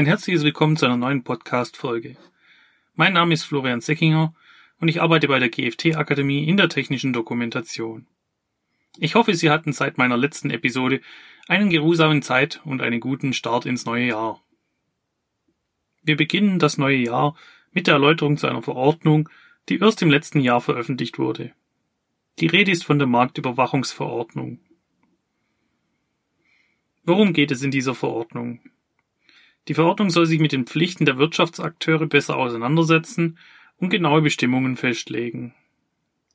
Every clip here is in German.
Ein herzliches Willkommen zu einer neuen Podcast-Folge. Mein Name ist Florian Seckinger und ich arbeite bei der GFT Akademie in der technischen Dokumentation. Ich hoffe, Sie hatten seit meiner letzten Episode einen geruhsamen Zeit und einen guten Start ins neue Jahr. Wir beginnen das neue Jahr mit der Erläuterung zu einer Verordnung, die erst im letzten Jahr veröffentlicht wurde. Die Rede ist von der Marktüberwachungsverordnung. Worum geht es in dieser Verordnung? Die Verordnung soll sich mit den Pflichten der Wirtschaftsakteure besser auseinandersetzen und genaue Bestimmungen festlegen.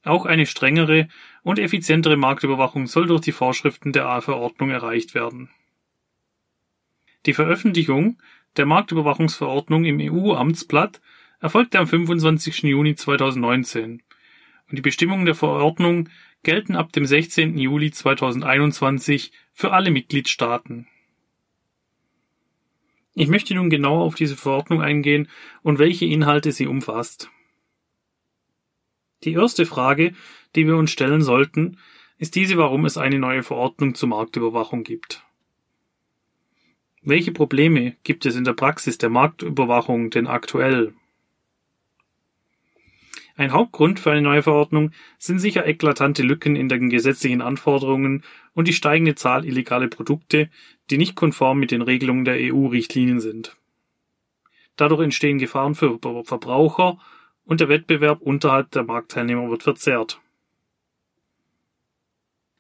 Auch eine strengere und effizientere Marktüberwachung soll durch die Vorschriften der A-Verordnung erreicht werden. Die Veröffentlichung der Marktüberwachungsverordnung im EU-Amtsblatt erfolgte am 25. Juni 2019 und die Bestimmungen der Verordnung gelten ab dem 16. Juli 2021 für alle Mitgliedstaaten. Ich möchte nun genauer auf diese Verordnung eingehen und welche Inhalte sie umfasst. Die erste Frage, die wir uns stellen sollten, ist diese, warum es eine neue Verordnung zur Marktüberwachung gibt. Welche Probleme gibt es in der Praxis der Marktüberwachung denn aktuell? Ein Hauptgrund für eine neue Verordnung sind sicher eklatante Lücken in den gesetzlichen Anforderungen und die steigende Zahl illegaler Produkte, die nicht konform mit den Regelungen der EU-Richtlinien sind. Dadurch entstehen Gefahren für Verbraucher und der Wettbewerb unterhalb der Marktteilnehmer wird verzerrt.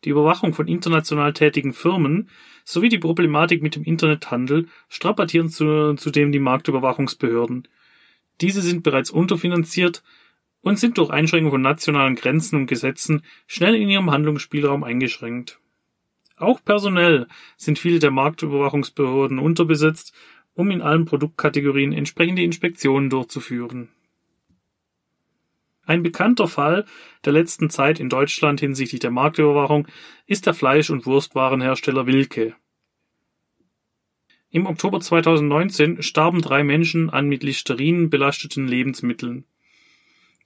Die Überwachung von international tätigen Firmen sowie die Problematik mit dem Internethandel strapazieren zudem die Marktüberwachungsbehörden. Diese sind bereits unterfinanziert, und sind durch Einschränkung von nationalen Grenzen und Gesetzen schnell in ihrem Handlungsspielraum eingeschränkt. Auch personell sind viele der Marktüberwachungsbehörden unterbesetzt, um in allen Produktkategorien entsprechende Inspektionen durchzuführen. Ein bekannter Fall der letzten Zeit in Deutschland hinsichtlich der Marktüberwachung ist der Fleisch- und Wurstwarenhersteller Wilke. Im Oktober 2019 starben drei Menschen an mit Listerin belasteten Lebensmitteln.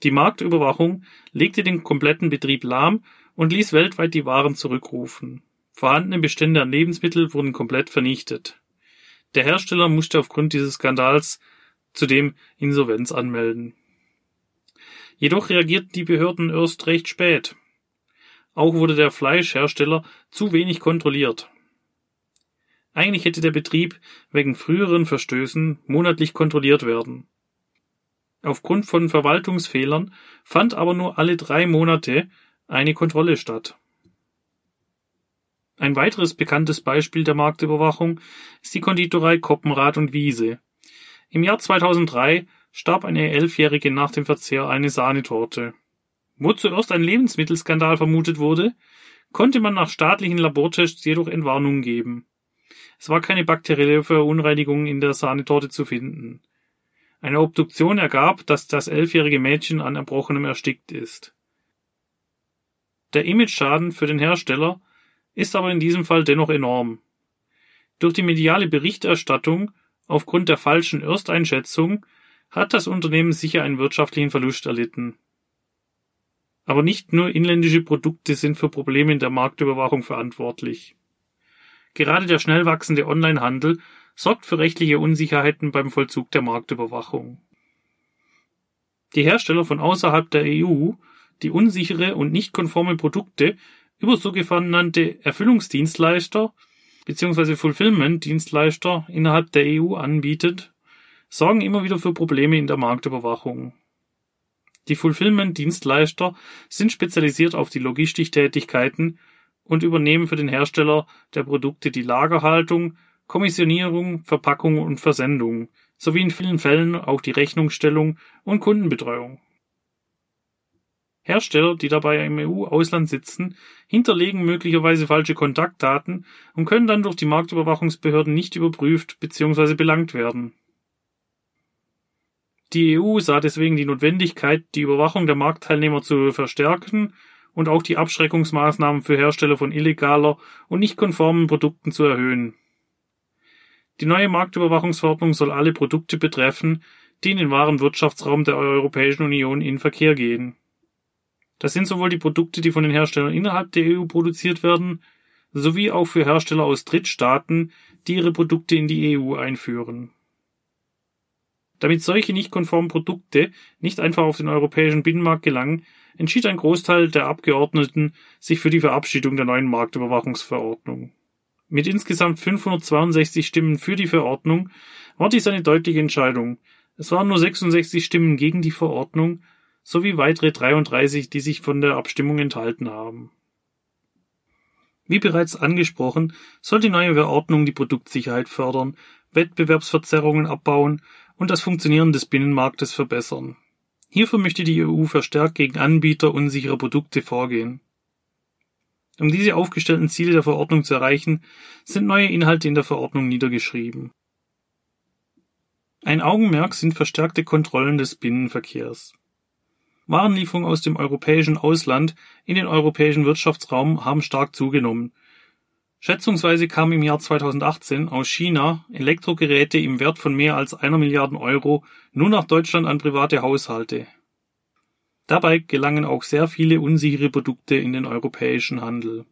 Die Marktüberwachung legte den kompletten Betrieb lahm und ließ weltweit die Waren zurückrufen. Vorhandene Bestände an Lebensmitteln wurden komplett vernichtet. Der Hersteller musste aufgrund dieses Skandals zudem Insolvenz anmelden. Jedoch reagierten die Behörden erst recht spät. Auch wurde der Fleischhersteller zu wenig kontrolliert. Eigentlich hätte der Betrieb wegen früheren Verstößen monatlich kontrolliert werden. Aufgrund von Verwaltungsfehlern fand aber nur alle drei Monate eine Kontrolle statt. Ein weiteres bekanntes Beispiel der Marktüberwachung ist die Konditorei Koppenrad und Wiese. Im Jahr 2003 starb eine Elfjährige nach dem Verzehr eine Sahnetorte. Wo zuerst ein Lebensmittelskandal vermutet wurde, konnte man nach staatlichen Labortests jedoch Entwarnung geben. Es war keine bakterielle Verunreinigung in der Sahnetorte zu finden. Eine Obduktion ergab, dass das elfjährige Mädchen an Erbrochenem erstickt ist. Der Imageschaden für den Hersteller ist aber in diesem Fall dennoch enorm. Durch die mediale Berichterstattung aufgrund der falschen Ersteinschätzung hat das Unternehmen sicher einen wirtschaftlichen Verlust erlitten. Aber nicht nur inländische Produkte sind für Probleme in der Marktüberwachung verantwortlich. Gerade der schnell wachsende Onlinehandel sorgt für rechtliche Unsicherheiten beim Vollzug der Marktüberwachung. Die Hersteller von außerhalb der EU, die unsichere und nicht konforme Produkte über sogenannte Erfüllungsdienstleister bzw. Fulfillment-Dienstleister innerhalb der EU anbietet, sorgen immer wieder für Probleme in der Marktüberwachung. Die Fulfillment-Dienstleister sind spezialisiert auf die Logistiktätigkeiten und übernehmen für den Hersteller der Produkte die Lagerhaltung, Kommissionierung, Verpackung und Versendung sowie in vielen Fällen auch die Rechnungsstellung und Kundenbetreuung. Hersteller, die dabei im EU-Ausland sitzen, hinterlegen möglicherweise falsche Kontaktdaten und können dann durch die Marktüberwachungsbehörden nicht überprüft bzw. belangt werden. Die EU sah deswegen die Notwendigkeit, die Überwachung der Marktteilnehmer zu verstärken und auch die Abschreckungsmaßnahmen für Hersteller von illegaler und nicht konformen Produkten zu erhöhen. Die neue Marktüberwachungsverordnung soll alle Produkte betreffen, die in den wahren Wirtschaftsraum der Europäischen Union in Verkehr gehen. Das sind sowohl die Produkte, die von den Herstellern innerhalb der EU produziert werden, sowie auch für Hersteller aus Drittstaaten, die ihre Produkte in die EU einführen. Damit solche nicht konformen Produkte nicht einfach auf den europäischen Binnenmarkt gelangen, entschied ein Großteil der Abgeordneten sich für die Verabschiedung der neuen Marktüberwachungsverordnung. Mit insgesamt 562 Stimmen für die Verordnung war dies eine deutliche Entscheidung. Es waren nur 66 Stimmen gegen die Verordnung sowie weitere 33, die sich von der Abstimmung enthalten haben. Wie bereits angesprochen, soll die neue Verordnung die Produktsicherheit fördern, Wettbewerbsverzerrungen abbauen und das Funktionieren des Binnenmarktes verbessern. Hierfür möchte die EU verstärkt gegen Anbieter unsicherer Produkte vorgehen. Um diese aufgestellten Ziele der Verordnung zu erreichen, sind neue Inhalte in der Verordnung niedergeschrieben. Ein Augenmerk sind verstärkte Kontrollen des Binnenverkehrs. Warenlieferungen aus dem europäischen Ausland in den europäischen Wirtschaftsraum haben stark zugenommen. Schätzungsweise kamen im Jahr 2018 aus China Elektrogeräte im Wert von mehr als einer Milliarde Euro nur nach Deutschland an private Haushalte. Dabei gelangen auch sehr viele unsichere Produkte in den europäischen Handel.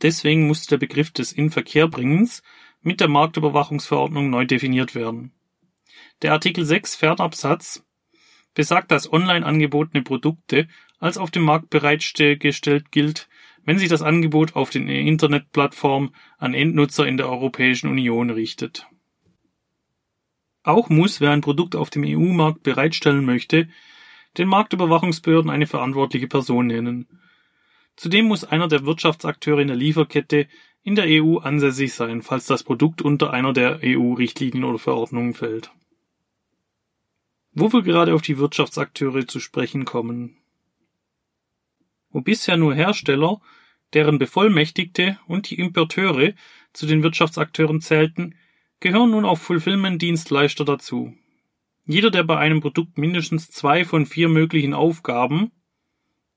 Deswegen muss der Begriff des Inverkehrbringens mit der Marktüberwachungsverordnung neu definiert werden. Der Artikel 6 Fernabsatz besagt, dass online angebotene Produkte als auf dem Markt bereitgestellt gilt, wenn sich das Angebot auf den Internetplattform an Endnutzer in der Europäischen Union richtet. Auch muss, wer ein Produkt auf dem EU-Markt bereitstellen möchte, den Marktüberwachungsbehörden eine verantwortliche Person nennen. Zudem muss einer der Wirtschaftsakteure in der Lieferkette in der EU ansässig sein, falls das Produkt unter einer der EU-Richtlinien oder Verordnungen fällt. Wo wir gerade auf die Wirtschaftsakteure zu sprechen kommen. Wo bisher nur Hersteller, deren Bevollmächtigte und die Importeure zu den Wirtschaftsakteuren zählten, gehören nun auch Fulfillment-Dienstleister dazu. Jeder, der bei einem Produkt mindestens zwei von vier möglichen Aufgaben,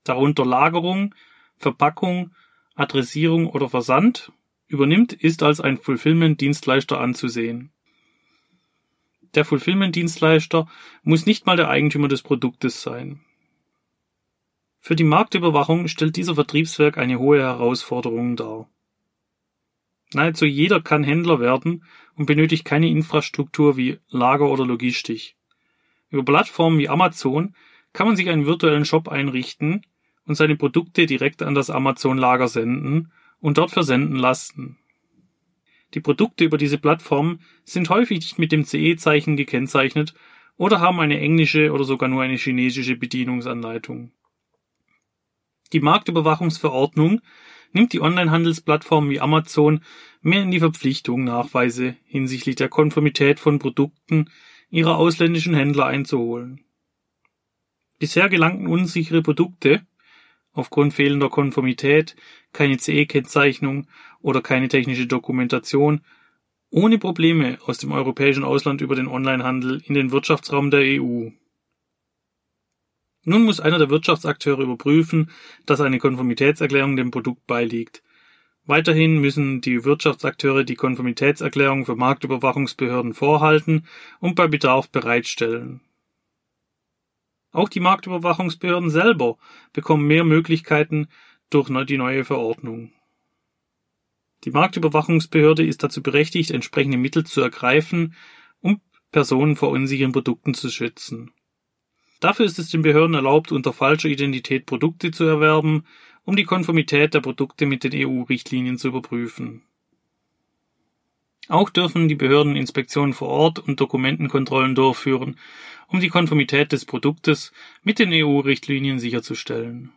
darunter Lagerung, Verpackung, Adressierung oder Versand, übernimmt, ist als ein Fulfillment-Dienstleister anzusehen. Der Fulfillment-Dienstleister muss nicht mal der Eigentümer des Produktes sein. Für die Marktüberwachung stellt dieser Vertriebswerk eine hohe Herausforderung dar. Nahezu jeder kann Händler werden und benötigt keine Infrastruktur wie Lager oder Logistik. Über Plattformen wie Amazon kann man sich einen virtuellen Shop einrichten und seine Produkte direkt an das Amazon-Lager senden und dort versenden lassen. Die Produkte über diese Plattform sind häufig nicht mit dem CE-Zeichen gekennzeichnet oder haben eine englische oder sogar nur eine chinesische Bedienungsanleitung. Die Marktüberwachungsverordnung nimmt die Onlinehandelsplattformen wie Amazon mehr in die Verpflichtung, Nachweise hinsichtlich der Konformität von Produkten ihrer ausländischen Händler einzuholen. Bisher gelangten unsichere Produkte aufgrund fehlender Konformität, keine CE-Kennzeichnung oder keine technische Dokumentation ohne Probleme aus dem europäischen Ausland über den Onlinehandel in den Wirtschaftsraum der EU. Nun muss einer der Wirtschaftsakteure überprüfen, dass eine Konformitätserklärung dem Produkt beiliegt. Weiterhin müssen die Wirtschaftsakteure die Konformitätserklärung für Marktüberwachungsbehörden vorhalten und bei Bedarf bereitstellen. Auch die Marktüberwachungsbehörden selber bekommen mehr Möglichkeiten durch die neue Verordnung. Die Marktüberwachungsbehörde ist dazu berechtigt, entsprechende Mittel zu ergreifen, um Personen vor unsicheren Produkten zu schützen. Dafür ist es den Behörden erlaubt, unter falscher Identität Produkte zu erwerben, um die Konformität der Produkte mit den EU-Richtlinien zu überprüfen. Auch dürfen die Behörden Inspektionen vor Ort und Dokumentenkontrollen durchführen, um die Konformität des Produktes mit den EU-Richtlinien sicherzustellen.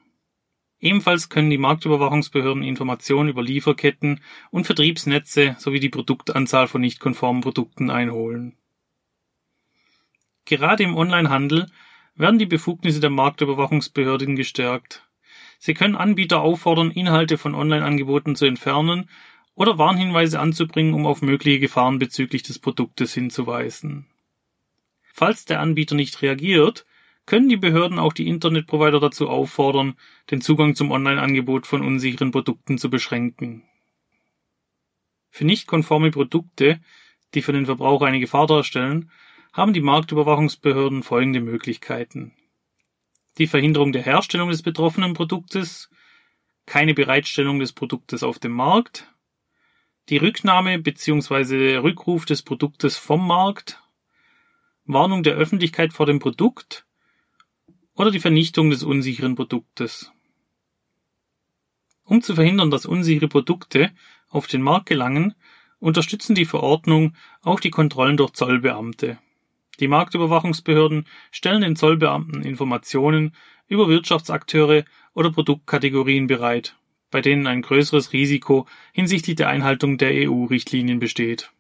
Ebenfalls können die Marktüberwachungsbehörden Informationen über Lieferketten und Vertriebsnetze sowie die Produktanzahl von nicht konformen Produkten einholen. Gerade im Onlinehandel werden die Befugnisse der Marktüberwachungsbehörden gestärkt. Sie können Anbieter auffordern, Inhalte von Online-Angeboten zu entfernen oder Warnhinweise anzubringen, um auf mögliche Gefahren bezüglich des Produktes hinzuweisen. Falls der Anbieter nicht reagiert, können die Behörden auch die Internetprovider dazu auffordern, den Zugang zum Online-Angebot von unsicheren Produkten zu beschränken. Für nicht konforme Produkte, die für den Verbraucher eine Gefahr darstellen, haben die Marktüberwachungsbehörden folgende Möglichkeiten. Die Verhinderung der Herstellung des betroffenen Produktes, keine Bereitstellung des Produktes auf dem Markt, die Rücknahme bzw. Rückruf des Produktes vom Markt, Warnung der Öffentlichkeit vor dem Produkt oder die Vernichtung des unsicheren Produktes. Um zu verhindern, dass unsichere Produkte auf den Markt gelangen, unterstützen die Verordnung auch die Kontrollen durch Zollbeamte. Die Marktüberwachungsbehörden stellen den Zollbeamten Informationen über Wirtschaftsakteure oder Produktkategorien bereit, bei denen ein größeres Risiko hinsichtlich der Einhaltung der EU-Richtlinien besteht.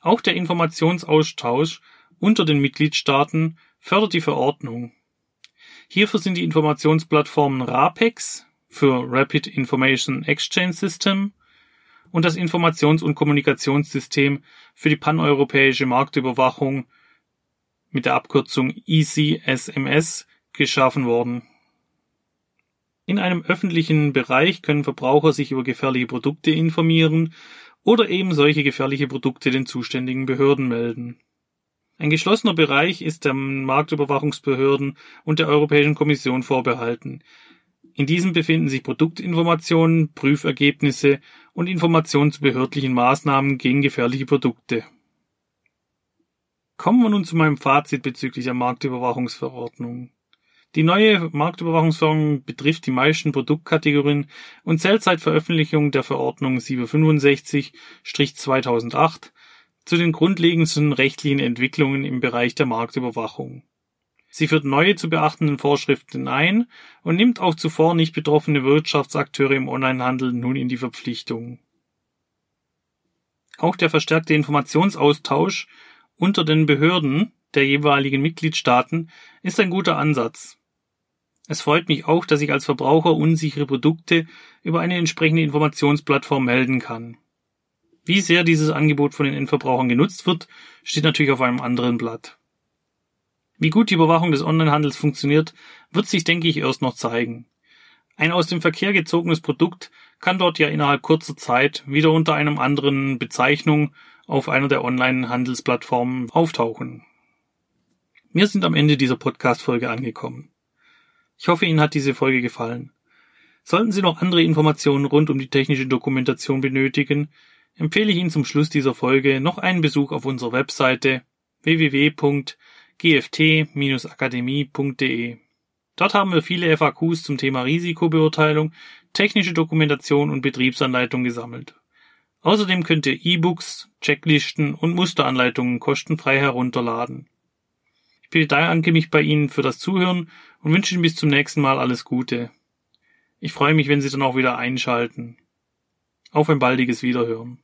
Auch der Informationsaustausch unter den Mitgliedstaaten fördert die Verordnung. Hierfür sind die Informationsplattformen RAPEX für Rapid Information Exchange System und das Informations- und Kommunikationssystem für die paneuropäische Marktüberwachung mit der Abkürzung ECSMS geschaffen worden. In einem öffentlichen Bereich können Verbraucher sich über gefährliche Produkte informieren oder eben solche gefährliche Produkte den zuständigen Behörden melden. Ein geschlossener Bereich ist den Marktüberwachungsbehörden und der Europäischen Kommission vorbehalten. In diesem befinden sich Produktinformationen, Prüfergebnisse und Informationen zu behördlichen Maßnahmen gegen gefährliche Produkte. Kommen wir nun zu meinem Fazit bezüglich der Marktüberwachungsverordnung. Die neue Marktüberwachungsverordnung betrifft die meisten Produktkategorien und zählt seit Veröffentlichung der Verordnung 765-2008 zu den grundlegendsten rechtlichen Entwicklungen im Bereich der Marktüberwachung. Sie führt neue zu beachtenden Vorschriften ein und nimmt auch zuvor nicht betroffene Wirtschaftsakteure im Onlinehandel nun in die Verpflichtung. Auch der verstärkte Informationsaustausch unter den Behörden der jeweiligen Mitgliedstaaten ist ein guter Ansatz. Es freut mich auch, dass ich als Verbraucher unsichere Produkte über eine entsprechende Informationsplattform melden kann. Wie sehr dieses Angebot von den Endverbrauchern genutzt wird, steht natürlich auf einem anderen Blatt. Wie gut die Überwachung des Onlinehandels funktioniert, wird sich, denke ich, erst noch zeigen. Ein aus dem Verkehr gezogenes Produkt kann dort ja innerhalb kurzer Zeit wieder unter einem anderen Bezeichnung auf einer der Online-Handelsplattformen auftauchen. Wir sind am Ende dieser Podcast-Folge angekommen. Ich hoffe, Ihnen hat diese Folge gefallen. Sollten Sie noch andere Informationen rund um die technische Dokumentation benötigen, empfehle ich Ihnen zum Schluss dieser Folge noch einen Besuch auf unserer Webseite www gft-akademie.de. Dort haben wir viele FAQs zum Thema Risikobeurteilung, technische Dokumentation und Betriebsanleitung gesammelt. Außerdem könnt ihr E-Books, Checklisten und Musteranleitungen kostenfrei herunterladen. Ich bedanke mich bei Ihnen für das Zuhören und wünsche Ihnen bis zum nächsten Mal alles Gute. Ich freue mich, wenn Sie dann auch wieder einschalten. Auf ein baldiges Wiederhören.